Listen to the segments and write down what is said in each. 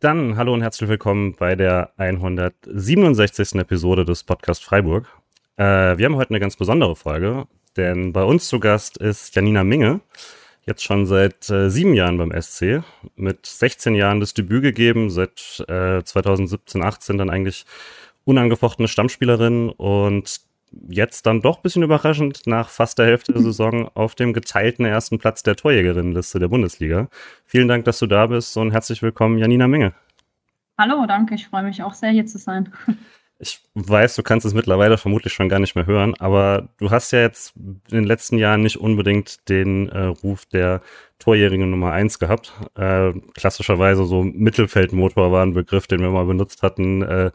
Dann hallo und herzlich willkommen bei der 167. Episode des Podcast Freiburg. Äh, wir haben heute eine ganz besondere Folge, denn bei uns zu Gast ist Janina Minge, jetzt schon seit äh, sieben Jahren beim SC, mit 16 Jahren das Debüt gegeben, seit äh, 2017, 18 dann eigentlich unangefochtene Stammspielerin und jetzt dann doch ein bisschen überraschend nach fast der Hälfte der Saison auf dem geteilten ersten Platz der Torjägerinnenliste der Bundesliga. Vielen Dank, dass du da bist und herzlich willkommen, Janina Menge. Hallo, danke. Ich freue mich auch sehr, hier zu sein. Ich weiß, du kannst es mittlerweile vermutlich schon gar nicht mehr hören, aber du hast ja jetzt in den letzten Jahren nicht unbedingt den äh, Ruf der Torjährigen Nummer eins gehabt. Äh, klassischerweise so Mittelfeldmotor war ein Begriff, den wir mal benutzt hatten. Äh,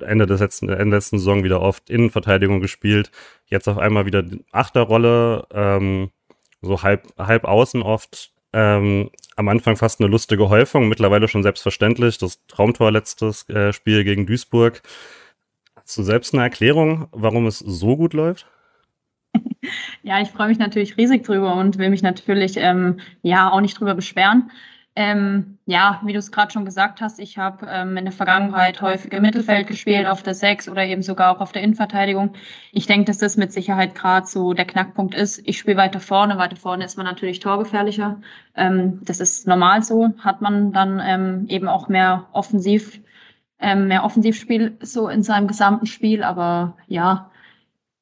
Ende, des letzten, Ende der letzten Saison wieder oft Innenverteidigung gespielt. Jetzt auf einmal wieder Achterrolle, ähm, so halb, halb außen oft. Ähm, am Anfang fast eine lustige Häufung, mittlerweile schon selbstverständlich. Das Traumtor letztes äh, Spiel gegen Duisburg. Hast du selbst eine Erklärung, warum es so gut läuft? Ja, ich freue mich natürlich riesig drüber und will mich natürlich ähm, ja auch nicht drüber beschweren. Ähm, ja, wie du es gerade schon gesagt hast, ich habe ähm, in der Vergangenheit häufig im Mittelfeld gespielt, auf der Sechs oder eben sogar auch auf der Innenverteidigung. Ich denke, dass das mit Sicherheit gerade so der Knackpunkt ist. Ich spiele weiter vorne, weiter vorne ist man natürlich torgefährlicher. Ähm, das ist normal so, hat man dann ähm, eben auch mehr offensiv, ähm, mehr Offensivspiel so in seinem gesamten Spiel. Aber ja,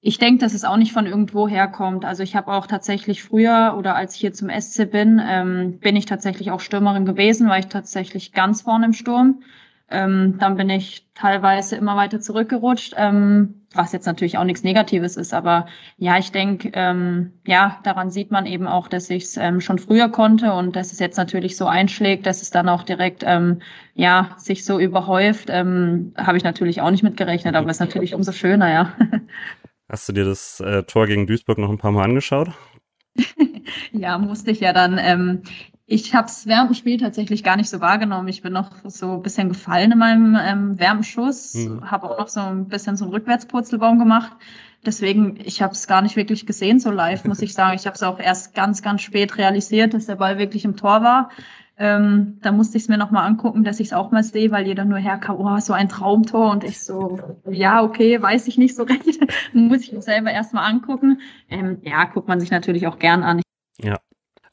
ich denke, dass es auch nicht von irgendwo herkommt. Also ich habe auch tatsächlich früher oder als ich hier zum SC bin, ähm, bin ich tatsächlich auch Stürmerin gewesen, war ich tatsächlich ganz vorne im Sturm. Ähm, dann bin ich teilweise immer weiter zurückgerutscht, ähm, was jetzt natürlich auch nichts Negatives ist. Aber ja, ich denke, ähm, ja, daran sieht man eben auch, dass ich es ähm, schon früher konnte und dass es jetzt natürlich so einschlägt, dass es dann auch direkt ähm, ja sich so überhäuft, habe ich natürlich auch nicht mitgerechnet, aber ist natürlich umso schöner, ja. Hast du dir das äh, Tor gegen Duisburg noch ein paar Mal angeschaut? ja, musste ich ja dann. Ähm, ich habe es während dem Spiel tatsächlich gar nicht so wahrgenommen. Ich bin noch so ein bisschen gefallen in meinem ähm, Wärmschuss, mhm. habe auch noch so ein bisschen so einen Rückwärtspurzelbaum gemacht. Deswegen, ich habe es gar nicht wirklich gesehen so live, muss ich sagen. Ich habe es auch erst ganz, ganz spät realisiert, dass der Ball wirklich im Tor war. Ähm, da musste ich es mir nochmal angucken, dass ich es auch mal sehe, weil jeder nur herkam, oh, so ein Traumtor. Und ich so, ja, okay, weiß ich nicht so recht. Muss ich mir selber erstmal angucken. Ähm, ja, guckt man sich natürlich auch gern an. Ja.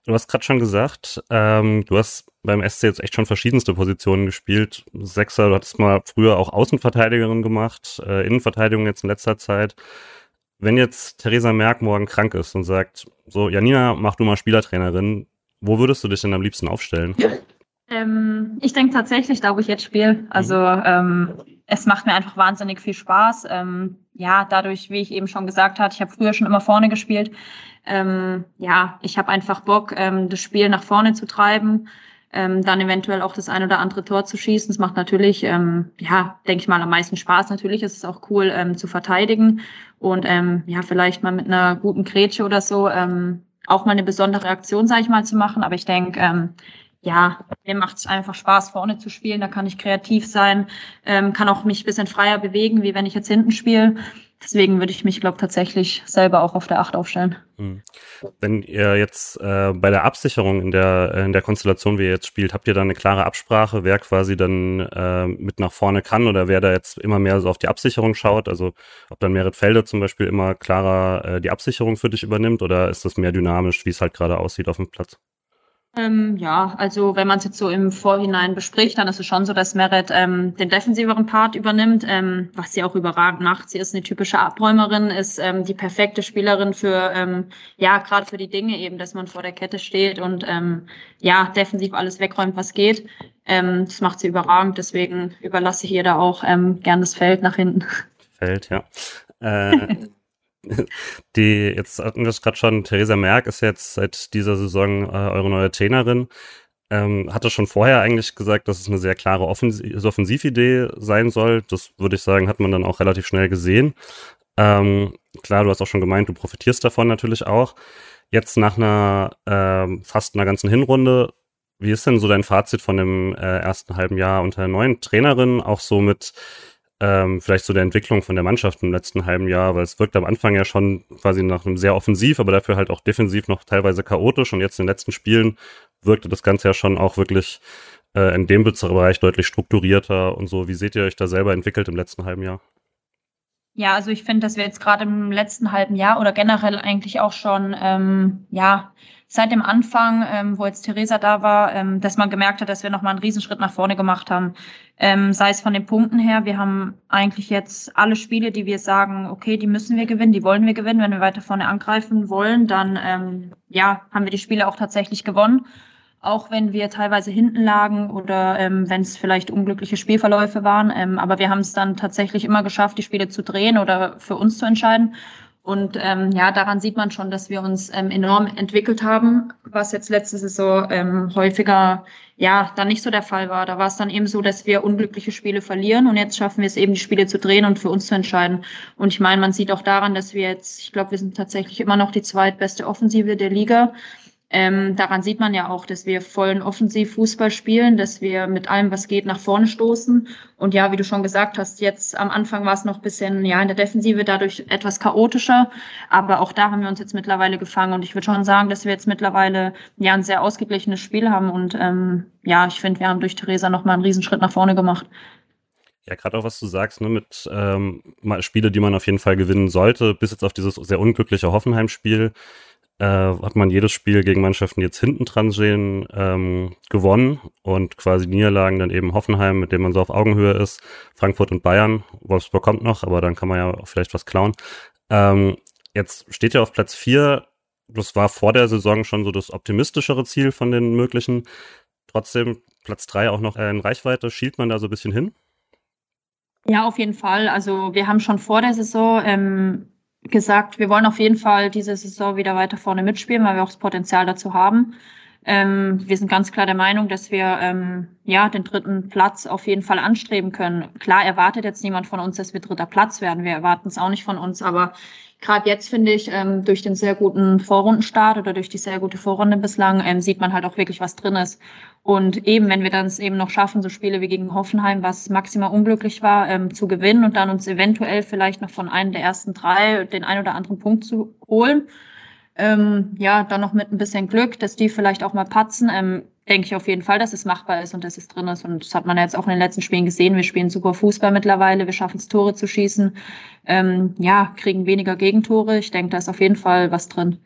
Du hast gerade schon gesagt, ähm, du hast beim SC jetzt echt schon verschiedenste Positionen gespielt. Sechser, du hattest mal früher auch Außenverteidigerin gemacht, äh, Innenverteidigung jetzt in letzter Zeit. Wenn jetzt Theresa Merck morgen krank ist und sagt, so, Janina, mach du mal Spielertrainerin, wo würdest du dich denn am liebsten aufstellen? Ähm, ich denke tatsächlich, da wo ich jetzt spiele. Also mhm. ähm, es macht mir einfach wahnsinnig viel Spaß. Ähm, ja, dadurch, wie ich eben schon gesagt habe, ich habe früher schon immer vorne gespielt. Ähm, ja, ich habe einfach Bock, ähm, das Spiel nach vorne zu treiben, ähm, dann eventuell auch das ein oder andere Tor zu schießen. Das macht natürlich, ja, denke ich mal, am meisten Spaß. Natürlich ist es auch cool zu verteidigen und ja, vielleicht mal mit einer guten Grätsche oder so auch mal eine besondere Aktion, sage ich mal, zu machen. Aber ich denke, ähm, ja, mir macht es einfach Spaß, vorne zu spielen. Da kann ich kreativ sein, ähm, kann auch mich bisschen freier bewegen, wie wenn ich jetzt hinten spiele. Deswegen würde ich mich, glaube tatsächlich selber auch auf der Acht aufstellen. Hm. Wenn ihr jetzt äh, bei der Absicherung in der, in der Konstellation, wie ihr jetzt spielt, habt ihr da eine klare Absprache, wer quasi dann äh, mit nach vorne kann oder wer da jetzt immer mehr so auf die Absicherung schaut? Also ob dann Merit Felder zum Beispiel immer klarer äh, die Absicherung für dich übernimmt oder ist das mehr dynamisch, wie es halt gerade aussieht auf dem Platz? Ähm, ja, also wenn man es jetzt so im Vorhinein bespricht, dann ist es schon so, dass Meret ähm, den defensiveren Part übernimmt, ähm, was sie auch überragend macht. Sie ist eine typische Abräumerin, ist ähm, die perfekte Spielerin für, ähm, ja, gerade für die Dinge eben, dass man vor der Kette steht und ähm, ja, defensiv alles wegräumt, was geht. Ähm, das macht sie überragend, deswegen überlasse ich ihr da auch ähm, gern das Feld nach hinten. Feld, ja. Äh, Die, jetzt hatten wir es gerade schon, Theresa Merck ist jetzt seit dieser Saison äh, eure neue Trainerin. Ähm, hatte schon vorher eigentlich gesagt, dass es eine sehr klare Offensiv Offensividee sein soll. Das würde ich sagen, hat man dann auch relativ schnell gesehen. Ähm, klar, du hast auch schon gemeint, du profitierst davon natürlich auch. Jetzt nach einer ähm, fast einer ganzen Hinrunde, wie ist denn so dein Fazit von dem äh, ersten halben Jahr unter der neuen Trainerin? Auch so mit ähm, vielleicht so der Entwicklung von der Mannschaft im letzten halben Jahr, weil es wirkt am Anfang ja schon quasi nach einem sehr offensiv, aber dafür halt auch defensiv noch teilweise chaotisch und jetzt in den letzten Spielen wirkte das Ganze ja schon auch wirklich äh, in dem Bereich deutlich strukturierter und so. Wie seht ihr euch da selber entwickelt im letzten halben Jahr? Ja, also ich finde, dass wir jetzt gerade im letzten halben Jahr oder generell eigentlich auch schon, ähm, ja, seit dem Anfang, ähm, wo jetzt Theresa da war, ähm, dass man gemerkt hat, dass wir nochmal einen Riesenschritt nach vorne gemacht haben. Ähm, sei es von den Punkten her, wir haben eigentlich jetzt alle Spiele, die wir sagen, okay, die müssen wir gewinnen, die wollen wir gewinnen. Wenn wir weiter vorne angreifen wollen, dann ähm, ja, haben wir die Spiele auch tatsächlich gewonnen auch wenn wir teilweise hinten lagen oder ähm, wenn es vielleicht unglückliche Spielverläufe waren. Ähm, aber wir haben es dann tatsächlich immer geschafft, die Spiele zu drehen oder für uns zu entscheiden. Und ähm, ja, daran sieht man schon, dass wir uns ähm, enorm entwickelt haben, was jetzt letzte Saison ähm, häufiger ja dann nicht so der Fall war. Da war es dann eben so, dass wir unglückliche Spiele verlieren und jetzt schaffen wir es eben, die Spiele zu drehen und für uns zu entscheiden. Und ich meine, man sieht auch daran, dass wir jetzt, ich glaube, wir sind tatsächlich immer noch die zweitbeste Offensive der Liga. Ähm, daran sieht man ja auch, dass wir vollen Offensivfußball spielen, dass wir mit allem, was geht, nach vorne stoßen. Und ja, wie du schon gesagt hast, jetzt am Anfang war es noch ein bisschen, ja, in der Defensive dadurch etwas chaotischer. Aber auch da haben wir uns jetzt mittlerweile gefangen. Und ich würde schon sagen, dass wir jetzt mittlerweile ja ein sehr ausgeglichenes Spiel haben. Und ähm, ja, ich finde, wir haben durch Theresa nochmal einen Riesenschritt nach vorne gemacht. Ja, gerade auch was du sagst, ne, mit ähm, Spiele, die man auf jeden Fall gewinnen sollte, bis jetzt auf dieses sehr unglückliche Hoffenheim-Spiel äh, hat man jedes Spiel gegen Mannschaften, die jetzt hinten dran sehen, ähm, gewonnen und quasi Niederlagen dann eben Hoffenheim, mit dem man so auf Augenhöhe ist, Frankfurt und Bayern. Wolfsburg kommt noch, aber dann kann man ja vielleicht was klauen. Ähm, jetzt steht ja auf Platz vier. Das war vor der Saison schon so das optimistischere Ziel von den möglichen. Trotzdem Platz drei auch noch in Reichweite. Schielt man da so ein bisschen hin? Ja, auf jeden Fall. Also wir haben schon vor der Saison ähm, gesagt, wir wollen auf jeden Fall diese Saison wieder weiter vorne mitspielen, weil wir auch das Potenzial dazu haben. Ähm, wir sind ganz klar der Meinung, dass wir ähm, ja den dritten Platz auf jeden Fall anstreben können. Klar erwartet jetzt niemand von uns, dass wir dritter Platz werden. Wir erwarten es auch nicht von uns, aber gerade jetzt finde ich, ähm, durch den sehr guten Vorrundenstart oder durch die sehr gute Vorrunde bislang, ähm, sieht man halt auch wirklich, was drin ist. Und eben, wenn wir dann es eben noch schaffen, so Spiele wie gegen Hoffenheim, was maximal unglücklich war, ähm, zu gewinnen und dann uns eventuell vielleicht noch von einem der ersten drei den ein oder anderen Punkt zu holen, ähm, ja, dann noch mit ein bisschen Glück, dass die vielleicht auch mal patzen, ähm, denke ich auf jeden Fall, dass es machbar ist und dass es drin ist. Und das hat man jetzt auch in den letzten Spielen gesehen. Wir spielen super Fußball mittlerweile, wir schaffen es, Tore zu schießen. Ähm, ja, kriegen weniger Gegentore. Ich denke, da ist auf jeden Fall was drin.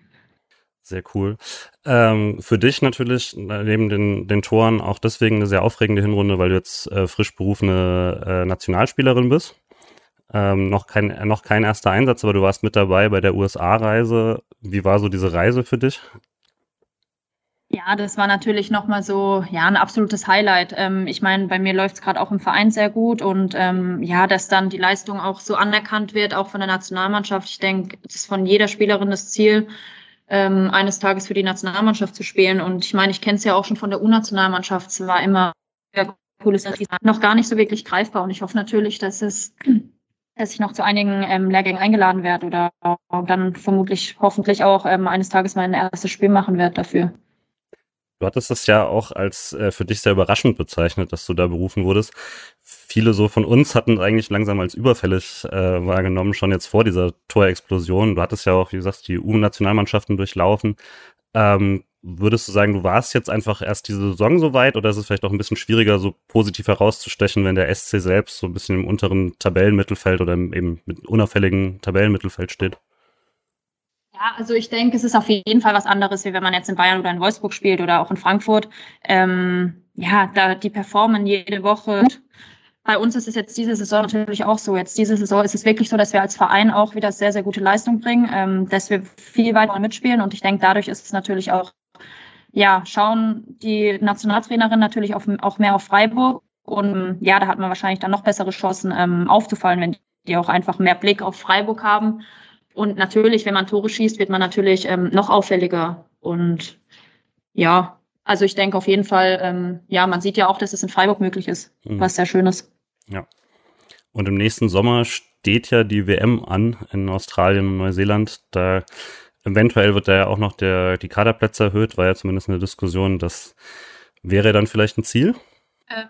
Sehr cool. Ähm, für dich natürlich neben den, den Toren auch deswegen eine sehr aufregende Hinrunde, weil du jetzt äh, frisch berufene äh, Nationalspielerin bist. Ähm, noch, kein, noch kein erster Einsatz, aber du warst mit dabei bei der USA-Reise. Wie war so diese Reise für dich? Ja, das war natürlich nochmal so, ja, ein absolutes Highlight. Ähm, ich meine, bei mir läuft es gerade auch im Verein sehr gut und ähm, ja, dass dann die Leistung auch so anerkannt wird, auch von der Nationalmannschaft. Ich denke, das ist von jeder Spielerin das Ziel, ähm, eines Tages für die Nationalmannschaft zu spielen. Und ich meine, ich kenne es ja auch schon von der U-Nationalmannschaft. Es war immer sehr cooles, noch gar nicht so wirklich greifbar. Und ich hoffe natürlich, dass es dass ich noch zu einigen ähm, Lehrgängen eingeladen werde oder dann vermutlich hoffentlich auch ähm, eines Tages mein erstes Spiel machen werde dafür. Du hattest das ja auch als äh, für dich sehr überraschend bezeichnet, dass du da berufen wurdest. Viele so von uns hatten eigentlich langsam als überfällig äh, wahrgenommen, schon jetzt vor dieser Torexplosion. Du hattest ja auch, wie gesagt, die U-Nationalmannschaften durchlaufen. Ähm, würdest du sagen, du warst jetzt einfach erst diese Saison so weit oder ist es vielleicht auch ein bisschen schwieriger, so positiv herauszustechen, wenn der SC selbst so ein bisschen im unteren Tabellenmittelfeld oder eben mit unauffälligen Tabellenmittelfeld steht? Ja, also ich denke, es ist auf jeden Fall was anderes, wie wenn man jetzt in Bayern oder in Wolfsburg spielt oder auch in Frankfurt. Ähm, ja, da die performen jede Woche. Bei uns ist es jetzt diese Saison natürlich auch so. Jetzt diese Saison ist es wirklich so, dass wir als Verein auch wieder sehr, sehr gute Leistung bringen, ähm, dass wir viel weiter mitspielen. Und ich denke, dadurch ist es natürlich auch, ja, schauen die Nationaltrainerin natürlich auf, auch mehr auf Freiburg. Und ja, da hat man wahrscheinlich dann noch bessere Chancen ähm, aufzufallen, wenn die auch einfach mehr Blick auf Freiburg haben und natürlich, wenn man Tore schießt, wird man natürlich ähm, noch auffälliger. Und ja, also ich denke auf jeden Fall, ähm, ja, man sieht ja auch, dass es in Freiburg möglich ist, mhm. was sehr schön ist. Ja. Und im nächsten Sommer steht ja die WM an in Australien und Neuseeland. Da eventuell wird da ja auch noch der, die Kaderplätze erhöht, war ja zumindest eine Diskussion. Das wäre dann vielleicht ein Ziel? Ähm,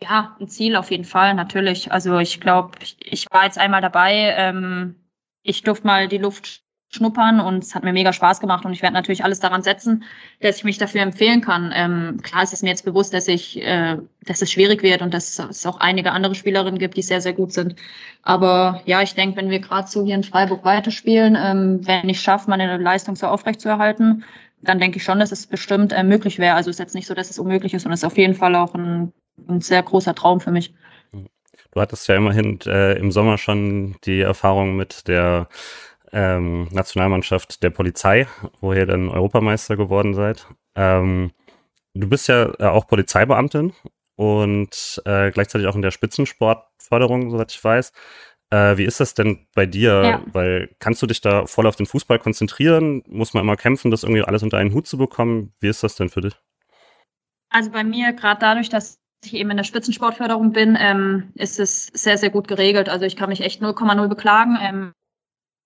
Ja, ein Ziel auf jeden Fall, natürlich. Also ich glaube, ich war jetzt einmal dabei. Ähm, ich durfte mal die Luft schnuppern und es hat mir mega Spaß gemacht und ich werde natürlich alles daran setzen, dass ich mich dafür empfehlen kann. Ähm, klar ist es mir jetzt bewusst, dass ich, äh, dass es schwierig wird und dass es auch einige andere Spielerinnen gibt, die sehr, sehr gut sind. Aber ja, ich denke, wenn wir gerade so hier in Freiburg weiterspielen, ähm, wenn ich schaffe, meine Leistung so aufrechtzuerhalten, dann denke ich schon, dass es bestimmt äh, möglich wäre. Also es ist jetzt nicht so, dass es unmöglich ist, sondern es ist auf jeden Fall auch ein, ein sehr großer Traum für mich. Du hattest ja immerhin äh, im Sommer schon die Erfahrung mit der ähm, Nationalmannschaft der Polizei, wo ihr dann Europameister geworden seid. Ähm, du bist ja äh, auch Polizeibeamtin und äh, gleichzeitig auch in der Spitzensportförderung, soweit ich weiß. Äh, wie ist das denn bei dir? Ja. Weil kannst du dich da voll auf den Fußball konzentrieren? Muss man immer kämpfen, das irgendwie alles unter einen Hut zu bekommen? Wie ist das denn für dich? Also bei mir, gerade dadurch, dass ich eben in der Spitzensportförderung bin, ähm, ist es sehr, sehr gut geregelt. Also ich kann mich echt 0,0 beklagen. Ähm,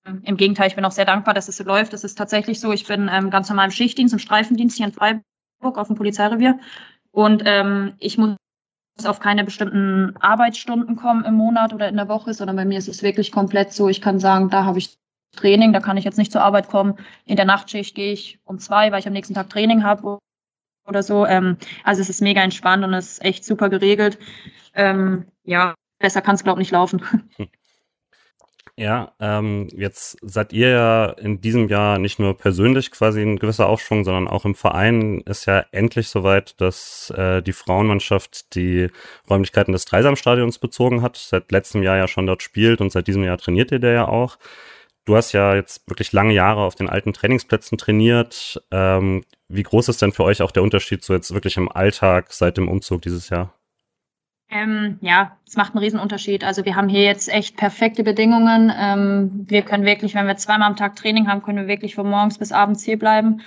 im Gegenteil, ich bin auch sehr dankbar, dass es so läuft. Es ist tatsächlich so, ich bin ähm, ganz normal im Schichtdienst, im Streifendienst hier in Freiburg auf dem Polizeirevier. Und ähm, ich muss auf keine bestimmten Arbeitsstunden kommen im Monat oder in der Woche, sondern bei mir ist es wirklich komplett so, ich kann sagen, da habe ich Training, da kann ich jetzt nicht zur Arbeit kommen. In der Nachtschicht gehe ich um zwei, weil ich am nächsten Tag Training habe oder so. Ähm, also es ist mega entspannt und es ist echt super geregelt. Ähm, ja, besser kann es, glaube ich, nicht laufen. Ja, ähm, jetzt seid ihr ja in diesem Jahr nicht nur persönlich quasi ein gewisser Aufschwung, sondern auch im Verein ist ja endlich soweit, dass äh, die Frauenmannschaft die Räumlichkeiten des Dreisamstadions bezogen hat, seit letztem Jahr ja schon dort spielt und seit diesem Jahr trainiert ihr der ja auch. Du hast ja jetzt wirklich lange Jahre auf den alten Trainingsplätzen trainiert. Ähm, wie groß ist denn für euch auch der Unterschied so jetzt wirklich im Alltag seit dem Umzug dieses Jahr? Ähm, ja, es macht einen Riesenunterschied. Also wir haben hier jetzt echt perfekte Bedingungen. Ähm, wir können wirklich, wenn wir zweimal am Tag Training haben, können wir wirklich von morgens bis abends hier bleiben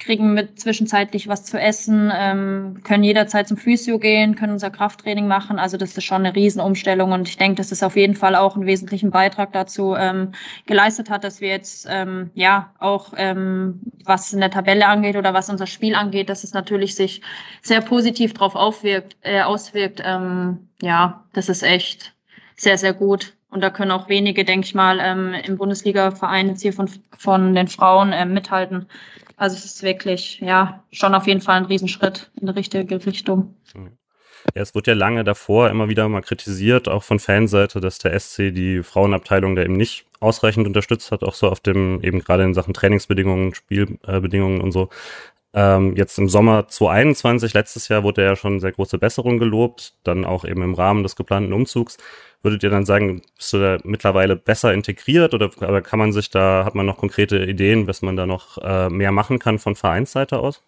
kriegen mit zwischenzeitlich was zu essen, ähm, können jederzeit zum Physio gehen, können unser Krafttraining machen. Also das ist schon eine Riesenumstellung und ich denke, dass es auf jeden Fall auch einen wesentlichen Beitrag dazu ähm, geleistet hat, dass wir jetzt ähm, ja auch ähm, was in der Tabelle angeht oder was unser Spiel angeht, dass es natürlich sich sehr positiv darauf aufwirkt, äh, auswirkt. Ähm, ja, das ist echt sehr, sehr gut. Und da können auch wenige, denke ich mal, ähm, im Bundesliga-Verein jetzt hier von, von den Frauen ähm, mithalten. Also es ist wirklich, ja, schon auf jeden Fall ein Riesenschritt in die richtige Richtung. Ja, es wurde ja lange davor immer wieder mal kritisiert, auch von Fanseite, dass der SC die Frauenabteilung da eben nicht ausreichend unterstützt hat, auch so auf dem, eben gerade in Sachen Trainingsbedingungen, Spielbedingungen und so. Ähm, jetzt im Sommer 2021, letztes Jahr, wurde ja schon sehr große Besserung gelobt, dann auch eben im Rahmen des geplanten Umzugs. Würdet ihr dann sagen, bist du da mittlerweile besser integriert oder, oder kann man sich da, hat man noch konkrete Ideen, was man da noch äh, mehr machen kann von Vereinsseite aus?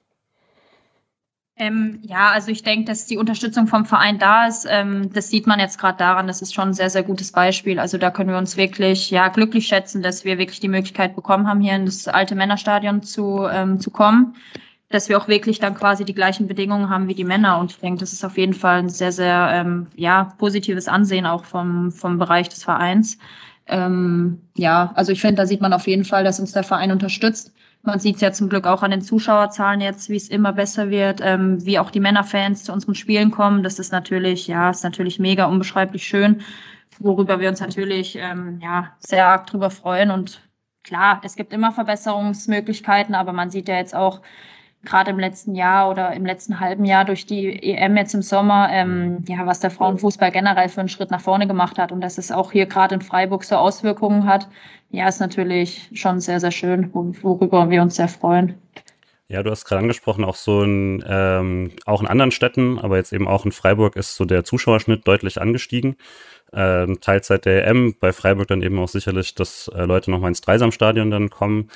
Ähm, ja, also ich denke, dass die Unterstützung vom Verein da ist. Ähm, das sieht man jetzt gerade daran. Das ist schon ein sehr, sehr gutes Beispiel. Also da können wir uns wirklich ja glücklich schätzen, dass wir wirklich die Möglichkeit bekommen haben, hier in das alte Männerstadion zu, ähm, zu kommen dass wir auch wirklich dann quasi die gleichen Bedingungen haben wie die Männer. Und ich denke, das ist auf jeden Fall ein sehr, sehr ähm, ja, positives Ansehen auch vom, vom Bereich des Vereins. Ähm, ja, also ich finde, da sieht man auf jeden Fall, dass uns der Verein unterstützt. Man sieht es ja zum Glück auch an den Zuschauerzahlen jetzt, wie es immer besser wird, ähm, wie auch die Männerfans zu unseren Spielen kommen. Das ist natürlich, ja, ist natürlich mega unbeschreiblich schön, worüber wir uns natürlich ähm, ja sehr arg drüber freuen. Und klar, es gibt immer Verbesserungsmöglichkeiten, aber man sieht ja jetzt auch, gerade im letzten Jahr oder im letzten halben Jahr durch die EM jetzt im Sommer, ähm, ja, was der Frauenfußball generell für einen Schritt nach vorne gemacht hat und dass es auch hier gerade in Freiburg so Auswirkungen hat, ja, ist natürlich schon sehr, sehr schön, worüber wir uns sehr freuen. Ja, du hast gerade angesprochen, auch so in, ähm, auch in anderen Städten, aber jetzt eben auch in Freiburg ist so der Zuschauerschnitt deutlich angestiegen. Ähm, Teilzeit der EM, bei Freiburg dann eben auch sicherlich, dass äh, Leute nochmal ins Dreisamstadion dann kommen.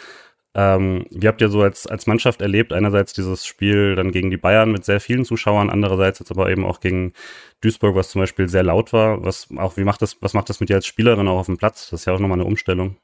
Ähm, wie habt ihr so als, als Mannschaft erlebt? Einerseits dieses Spiel dann gegen die Bayern mit sehr vielen Zuschauern, andererseits jetzt aber eben auch gegen Duisburg, was zum Beispiel sehr laut war. Was auch, wie macht das, was macht das mit dir als Spielerin auch auf dem Platz? Das ist ja auch nochmal eine Umstellung.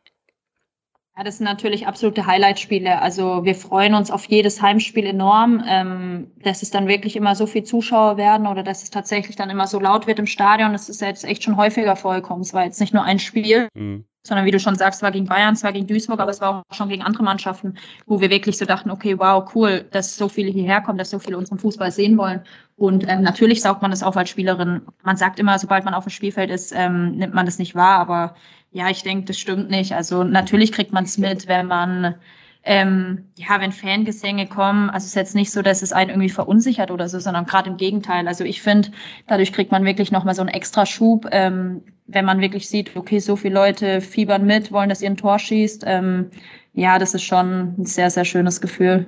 Ja, das sind natürlich absolute Highlight-Spiele. Also wir freuen uns auf jedes Heimspiel enorm, ähm, dass es dann wirklich immer so viel Zuschauer werden oder dass es tatsächlich dann immer so laut wird im Stadion. Das ist ja jetzt echt schon häufiger vorgekommen. Es war jetzt nicht nur ein Spiel. Mhm sondern wie du schon sagst, war gegen Bayern, es war gegen Duisburg, aber es war auch schon gegen andere Mannschaften, wo wir wirklich so dachten, okay, wow, cool, dass so viele hierher kommen, dass so viele unseren Fußball sehen wollen. Und ähm, natürlich saugt man das auf als Spielerin. Man sagt immer, sobald man auf dem Spielfeld ist, ähm, nimmt man das nicht wahr, aber ja, ich denke, das stimmt nicht. Also natürlich kriegt man es mit, wenn man ähm, ja, wenn Fangesänge kommen, also es ist jetzt nicht so, dass es einen irgendwie verunsichert oder so, sondern gerade im Gegenteil. Also ich finde, dadurch kriegt man wirklich nochmal so einen extra Schub, ähm, wenn man wirklich sieht, okay, so viele Leute fiebern mit, wollen, dass ihr ein Tor schießt. Ähm, ja, das ist schon ein sehr, sehr schönes Gefühl.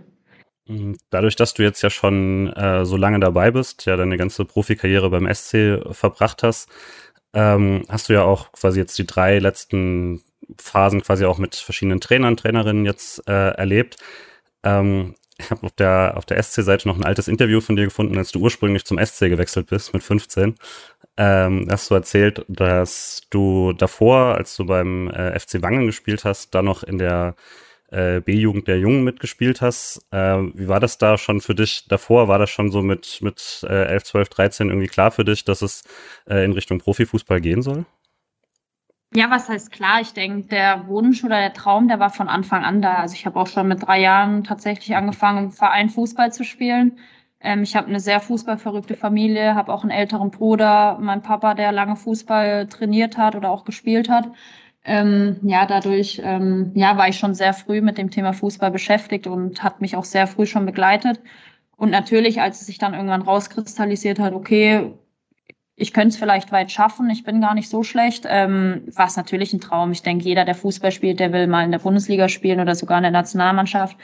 Mhm. Dadurch, dass du jetzt ja schon äh, so lange dabei bist, ja deine ganze Profikarriere beim SC verbracht hast, ähm, hast du ja auch quasi jetzt die drei letzten Phasen quasi auch mit verschiedenen Trainern, Trainerinnen jetzt äh, erlebt. Ähm, ich habe auf der, auf der SC-Seite noch ein altes Interview von dir gefunden, als du ursprünglich zum SC gewechselt bist mit 15. Ähm, hast du erzählt, dass du davor, als du beim äh, FC Wangen gespielt hast, da noch in der äh, B-Jugend der Jungen mitgespielt hast. Äh, wie war das da schon für dich davor? War das schon so mit, mit äh, 11, 12, 13 irgendwie klar für dich, dass es äh, in Richtung Profifußball gehen soll? Ja, was heißt klar? Ich denke, der Wunsch oder der Traum, der war von Anfang an da. Also ich habe auch schon mit drei Jahren tatsächlich angefangen, im Verein Fußball zu spielen. Ähm, ich habe eine sehr fußballverrückte Familie, habe auch einen älteren Bruder, mein Papa, der lange Fußball trainiert hat oder auch gespielt hat. Ähm, ja, dadurch ähm, ja, war ich schon sehr früh mit dem Thema Fußball beschäftigt und hat mich auch sehr früh schon begleitet. Und natürlich, als es sich dann irgendwann rauskristallisiert hat, okay, ich könnte es vielleicht weit schaffen, ich bin gar nicht so schlecht, ähm, war es natürlich ein Traum. Ich denke, jeder, der Fußball spielt, der will mal in der Bundesliga spielen oder sogar in der Nationalmannschaft.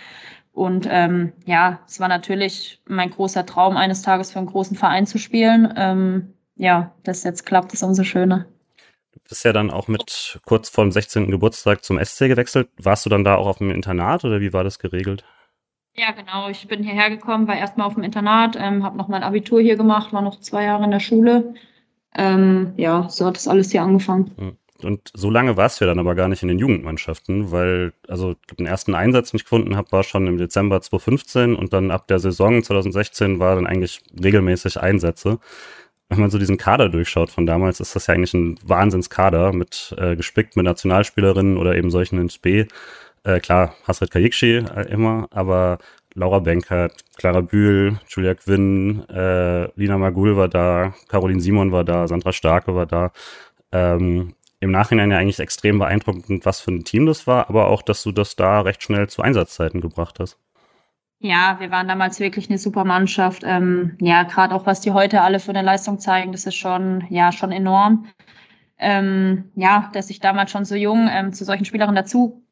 Und ähm, ja, es war natürlich mein großer Traum, eines Tages für einen großen Verein zu spielen. Ähm, ja, das jetzt klappt, ist umso schöner. Du bist ja dann auch mit kurz vor dem 16. Geburtstag zum SC gewechselt. Warst du dann da auch auf dem Internat oder wie war das geregelt? Ja, genau. Ich bin hierher gekommen, war erstmal auf dem Internat, ähm, habe noch mein Abitur hier gemacht, war noch zwei Jahre in der Schule. Ähm, ja, so hat das alles hier angefangen. Hm. Und so lange warst du ja dann aber gar nicht in den Jugendmannschaften, weil, also den ersten Einsatz, den ich gefunden habe, war schon im Dezember 2015 und dann ab der Saison 2016 war dann eigentlich regelmäßig Einsätze. Wenn man so diesen Kader durchschaut von damals, ist das ja eigentlich ein Wahnsinnskader mit äh, gespickt mit Nationalspielerinnen oder eben solchen ins B. Äh, klar, Hasret Kayikshi äh, immer, aber Laura Benkert, Clara Bühl, Julia Quinn, äh, Lina Magul war da, Caroline Simon war da, Sandra Starke war da. Ähm, Im Nachhinein ja eigentlich extrem beeindruckend, was für ein Team das war, aber auch, dass du das da recht schnell zu Einsatzzeiten gebracht hast. Ja, wir waren damals wirklich eine super Mannschaft. Ähm, ja, gerade auch was die heute alle für eine Leistung zeigen, das ist schon, ja, schon enorm. Ähm, ja, dass ich damals schon so jung ähm, zu solchen Spielerinnen dazu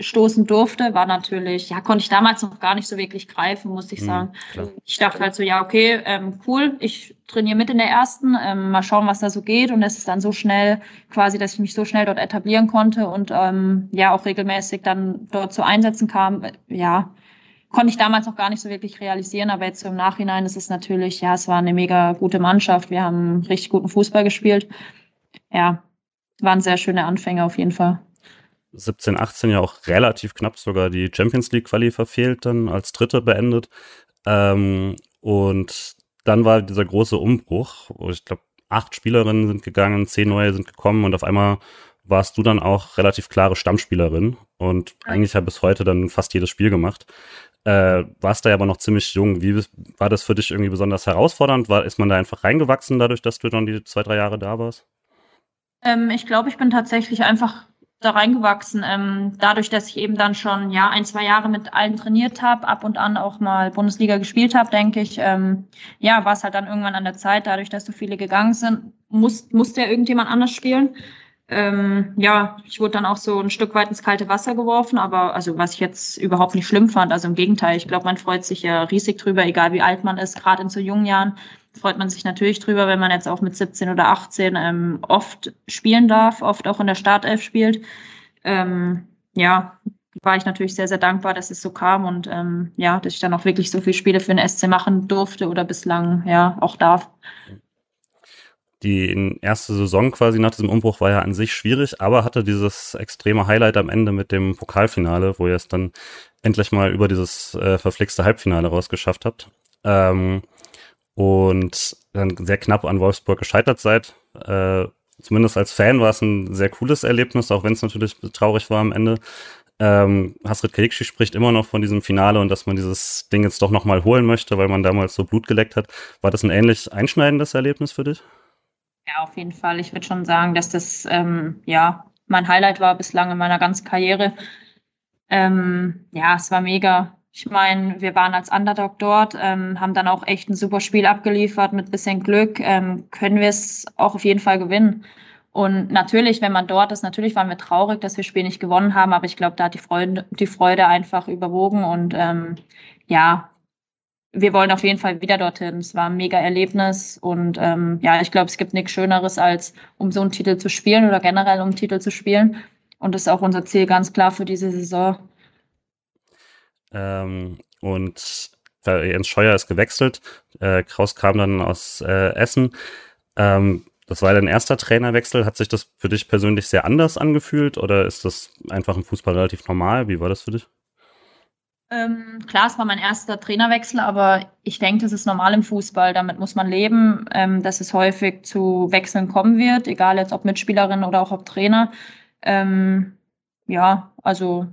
stoßen durfte, war natürlich, ja, konnte ich damals noch gar nicht so wirklich greifen, muss ich mhm, sagen. Mhm, ich dachte halt so, ja, okay, ähm, cool, ich trainiere mit in der ersten, ähm, mal schauen, was da so geht. Und es ist dann so schnell, quasi, dass ich mich so schnell dort etablieren konnte und ähm, ja, auch regelmäßig dann dort zu Einsätzen kam. Ja, konnte ich damals noch gar nicht so wirklich realisieren, aber jetzt so im Nachhinein ist es natürlich, ja, es war eine mega gute Mannschaft. Wir haben richtig guten Fußball gespielt. Ja, waren sehr schöne Anfänge auf jeden Fall. 17, 18 ja auch relativ knapp sogar die Champions League Quali verfehlt, dann als Dritte beendet. Ähm, und dann war dieser große Umbruch, wo ich glaube, acht Spielerinnen sind gegangen, zehn neue sind gekommen und auf einmal warst du dann auch relativ klare Stammspielerin und eigentlich ja bis heute dann fast jedes Spiel gemacht. Äh, warst da aber noch ziemlich jung. Wie war das für dich irgendwie besonders herausfordernd? War, ist man da einfach reingewachsen dadurch, dass du dann die zwei, drei Jahre da warst? Ähm, ich glaube, ich bin tatsächlich einfach da reingewachsen. Ähm, dadurch, dass ich eben dann schon ja ein, zwei Jahre mit allen trainiert habe, ab und an auch mal Bundesliga gespielt habe, denke ich, ähm, ja, war es halt dann irgendwann an der Zeit, dadurch, dass so viele gegangen sind, muss, musste ja irgendjemand anders spielen. Ähm, ja, ich wurde dann auch so ein Stück weit ins kalte Wasser geworfen, aber also was ich jetzt überhaupt nicht schlimm fand, also im Gegenteil, ich glaube, man freut sich ja riesig drüber, egal wie alt man ist, gerade in so jungen Jahren, freut man sich natürlich drüber, wenn man jetzt auch mit 17 oder 18 ähm, oft spielen darf, oft auch in der Startelf spielt. Ähm, ja, war ich natürlich sehr, sehr dankbar, dass es so kam und ähm, ja, dass ich dann auch wirklich so viele Spiele für den SC machen durfte oder bislang ja auch darf. Die erste Saison quasi nach diesem Umbruch war ja an sich schwierig, aber hatte dieses extreme Highlight am Ende mit dem Pokalfinale, wo ihr es dann endlich mal über dieses äh, verflixte Halbfinale rausgeschafft habt. Ähm, und dann sehr knapp an Wolfsburg gescheitert seid. Äh, zumindest als Fan war es ein sehr cooles Erlebnis, auch wenn es natürlich traurig war am Ende. Ähm, Hasrit Kayikshi spricht immer noch von diesem Finale und dass man dieses Ding jetzt doch nochmal holen möchte, weil man damals so Blut geleckt hat. War das ein ähnlich einschneidendes Erlebnis für dich? Ja, auf jeden Fall. Ich würde schon sagen, dass das ähm, ja mein Highlight war bislang in meiner ganzen Karriere. Ähm, ja, es war mega. Ich meine, wir waren als Underdog dort, ähm, haben dann auch echt ein super Spiel abgeliefert. Mit bisschen Glück ähm, können wir es auch auf jeden Fall gewinnen. Und natürlich, wenn man dort ist, natürlich waren wir traurig, dass wir das Spiel nicht gewonnen haben, aber ich glaube, da hat die Freude, die Freude einfach überwogen und ähm, ja, wir wollen auf jeden Fall wieder dorthin. Es war ein mega Erlebnis und ähm, ja, ich glaube, es gibt nichts Schöneres, als um so einen Titel zu spielen oder generell um einen Titel zu spielen. Und das ist auch unser Ziel ganz klar für diese Saison. Ähm, und Jens Scheuer ist gewechselt. Äh, Kraus kam dann aus äh, Essen. Ähm, das war dein erster Trainerwechsel. Hat sich das für dich persönlich sehr anders angefühlt oder ist das einfach im Fußball relativ normal? Wie war das für dich? Ähm, klar, es war mein erster Trainerwechsel, aber ich denke, das ist normal im Fußball. Damit muss man leben, ähm, dass es häufig zu Wechseln kommen wird, egal jetzt ob Mitspielerin oder auch ob Trainer. Ähm, ja, also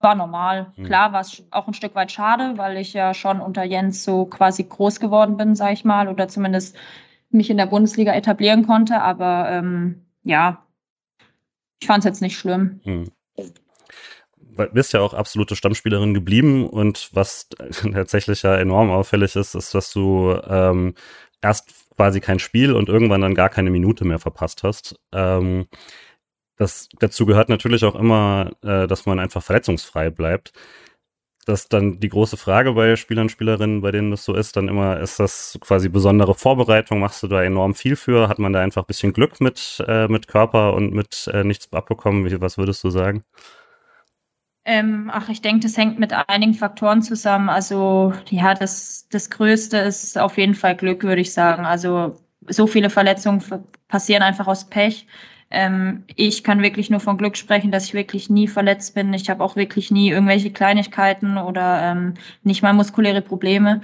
war normal. Mhm. Klar war es auch ein Stück weit schade, weil ich ja schon unter Jens so quasi groß geworden bin, sag ich mal, oder zumindest mich in der Bundesliga etablieren konnte. Aber ähm, ja, ich fand es jetzt nicht schlimm. Hm. Du bist ja auch absolute Stammspielerin geblieben und was tatsächlich ja enorm auffällig ist, ist, dass du ähm, erst quasi kein Spiel und irgendwann dann gar keine Minute mehr verpasst hast. Ähm, das, dazu gehört natürlich auch immer, äh, dass man einfach verletzungsfrei bleibt das dann die große Frage bei Spielern und Spielerinnen, bei denen das so ist, dann immer, ist das quasi besondere Vorbereitung? Machst du da enorm viel für? Hat man da einfach ein bisschen Glück mit, äh, mit Körper und mit äh, nichts abbekommen? Was würdest du sagen? Ähm, ach, ich denke, das hängt mit einigen Faktoren zusammen. Also, ja, das, das Größte ist auf jeden Fall Glück, würde ich sagen. Also, so viele Verletzungen passieren einfach aus Pech. Ähm, ich kann wirklich nur von Glück sprechen, dass ich wirklich nie verletzt bin. Ich habe auch wirklich nie irgendwelche Kleinigkeiten oder ähm, nicht mal muskuläre Probleme.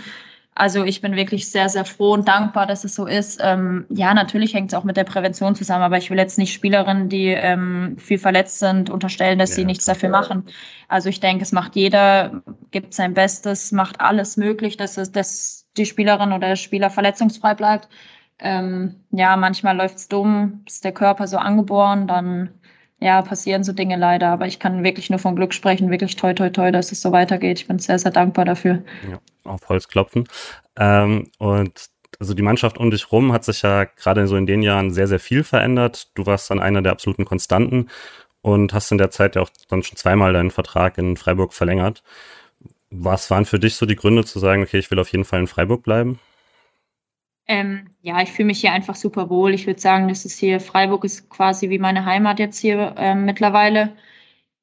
Also ich bin wirklich sehr, sehr froh und dankbar, dass es so ist. Ähm, ja, natürlich hängt es auch mit der Prävention zusammen, aber ich will jetzt nicht Spielerinnen, die ähm, viel verletzt sind, unterstellen, dass ja, sie nichts dafür machen. Also ich denke, es macht jeder, gibt sein Bestes, macht alles möglich, dass, es, dass die Spielerin oder der Spieler verletzungsfrei bleibt. Ähm, ja, manchmal läuft es dumm, ist der Körper so angeboren, dann ja, passieren so Dinge leider. Aber ich kann wirklich nur von Glück sprechen, wirklich toi, toi, toi, dass es so weitergeht. Ich bin sehr, sehr dankbar dafür. Ja, auf Holz klopfen. Ähm, und also die Mannschaft um dich rum hat sich ja gerade so in den Jahren sehr, sehr viel verändert. Du warst dann einer der absoluten Konstanten und hast in der Zeit ja auch dann schon zweimal deinen Vertrag in Freiburg verlängert. Was waren für dich so die Gründe zu sagen, okay, ich will auf jeden Fall in Freiburg bleiben? Ähm, ja, ich fühle mich hier einfach super wohl. Ich würde sagen, das ist hier, Freiburg ist quasi wie meine Heimat jetzt hier ähm, mittlerweile.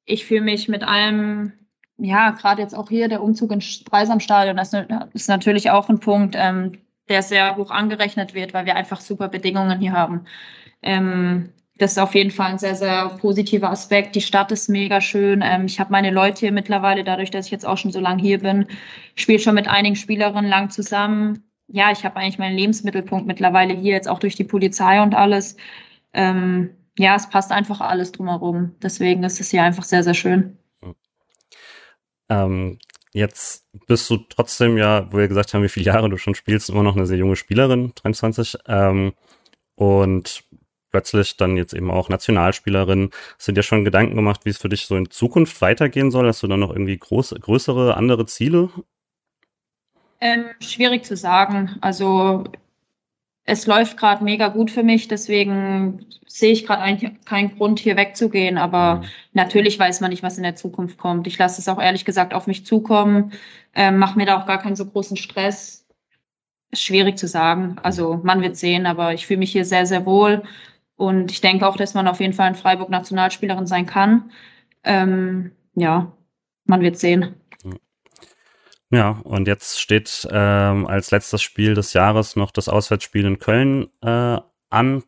Ich fühle mich mit allem, ja, gerade jetzt auch hier der Umzug ins Dreisamstadion, das ist natürlich auch ein Punkt, ähm, der sehr hoch angerechnet wird, weil wir einfach super Bedingungen hier haben. Ähm, das ist auf jeden Fall ein sehr, sehr positiver Aspekt. Die Stadt ist mega schön. Ähm, ich habe meine Leute hier mittlerweile, dadurch, dass ich jetzt auch schon so lange hier bin, spiele schon mit einigen Spielerinnen lang zusammen ja, ich habe eigentlich meinen Lebensmittelpunkt mittlerweile hier, jetzt auch durch die Polizei und alles. Ähm, ja, es passt einfach alles drumherum. Deswegen ist es hier einfach sehr, sehr schön. Ähm, jetzt bist du trotzdem ja, wo wir gesagt haben, wie viele Jahre du schon spielst, immer noch eine sehr junge Spielerin, 23. Ähm, und plötzlich dann jetzt eben auch Nationalspielerin. Hast du dir schon Gedanken gemacht, wie es für dich so in Zukunft weitergehen soll? Hast du dann noch irgendwie groß, größere, andere Ziele ähm, schwierig zu sagen. Also es läuft gerade mega gut für mich, deswegen sehe ich gerade eigentlich keinen Grund, hier wegzugehen. Aber mhm. natürlich weiß man nicht, was in der Zukunft kommt. Ich lasse es auch ehrlich gesagt auf mich zukommen, ähm, mache mir da auch gar keinen so großen Stress. Ist schwierig zu sagen. Also man wird sehen, aber ich fühle mich hier sehr, sehr wohl. Und ich denke auch, dass man auf jeden Fall in Freiburg Nationalspielerin sein kann. Ähm, ja, man wird sehen. Ja, und jetzt steht ähm, als letztes Spiel des Jahres noch das Auswärtsspiel in Köln äh, an.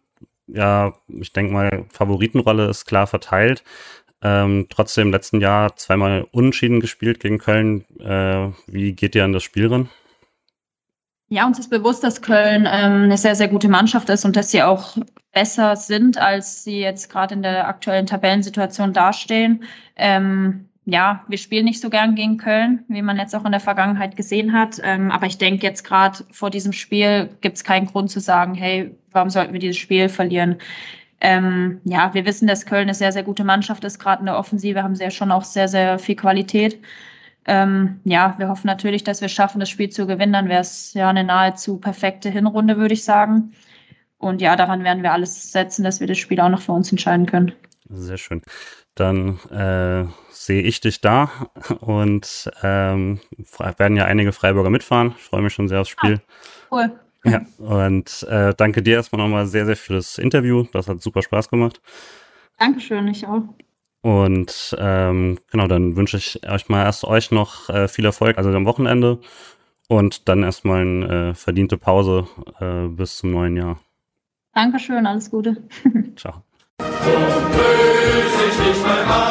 Ja, ich denke mal, Favoritenrolle ist klar verteilt. Ähm, trotzdem im letzten Jahr zweimal unentschieden gespielt gegen Köln. Äh, wie geht ihr an das Spiel ran? Ja, uns ist bewusst, dass Köln ähm, eine sehr, sehr gute Mannschaft ist und dass sie auch besser sind, als sie jetzt gerade in der aktuellen Tabellensituation dastehen. Ähm, ja, wir spielen nicht so gern gegen Köln, wie man jetzt auch in der Vergangenheit gesehen hat. Ähm, aber ich denke, jetzt gerade vor diesem Spiel gibt es keinen Grund zu sagen, hey, warum sollten wir dieses Spiel verlieren? Ähm, ja, wir wissen, dass Köln eine sehr, sehr gute Mannschaft ist. Gerade in der Offensive haben sie ja schon auch sehr, sehr viel Qualität. Ähm, ja, wir hoffen natürlich, dass wir schaffen, das Spiel zu gewinnen. Dann wäre es ja eine nahezu perfekte Hinrunde, würde ich sagen. Und ja, daran werden wir alles setzen, dass wir das Spiel auch noch für uns entscheiden können. Sehr schön. Dann äh, sehe ich dich da und ähm, werden ja einige Freiburger mitfahren. Ich freue mich schon sehr aufs Spiel. Ah, cool. Ja, und äh, danke dir erstmal nochmal sehr, sehr für das Interview. Das hat super Spaß gemacht. Dankeschön, ich auch. Und ähm, genau, dann wünsche ich euch mal erst euch noch äh, viel Erfolg, also am Wochenende. Und dann erstmal eine äh, verdiente Pause äh, bis zum neuen Jahr. Dankeschön, alles Gute. Ciao. So ich dich beim Mann.